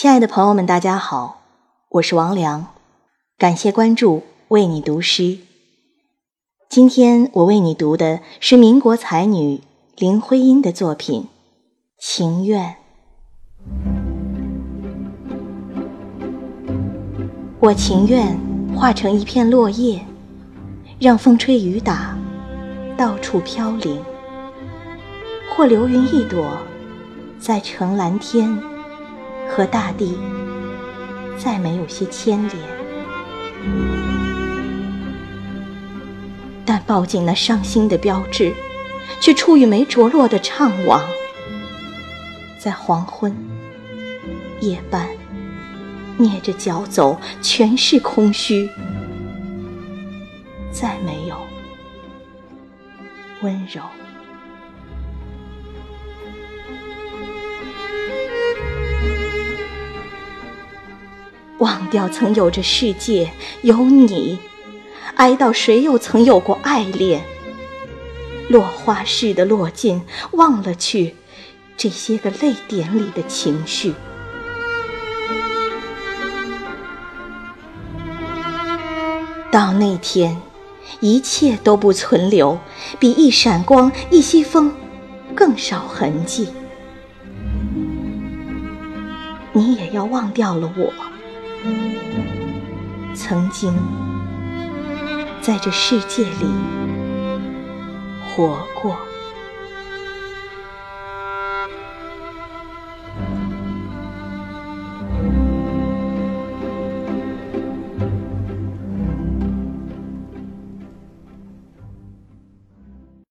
亲爱的朋友们，大家好，我是王良，感谢关注，为你读诗。今天我为你读的是民国才女林徽因的作品《情愿》。我情愿化成一片落叶，让风吹雨打，到处飘零；或流云一朵，在澄蓝天。和大地再没有些牵连，但抱紧那伤心的标志，却触与没着落的怅惘。在黄昏夜半，蹑着脚走，全是空虚，再没有温柔。忘掉曾有这世界有你，哀悼谁又曾有过爱恋？落花似的落尽，忘了去这些个泪点里的情绪。到那天，一切都不存留，比一闪光、一息风更少痕迹。你也要忘掉了我。曾经在这世界里活过。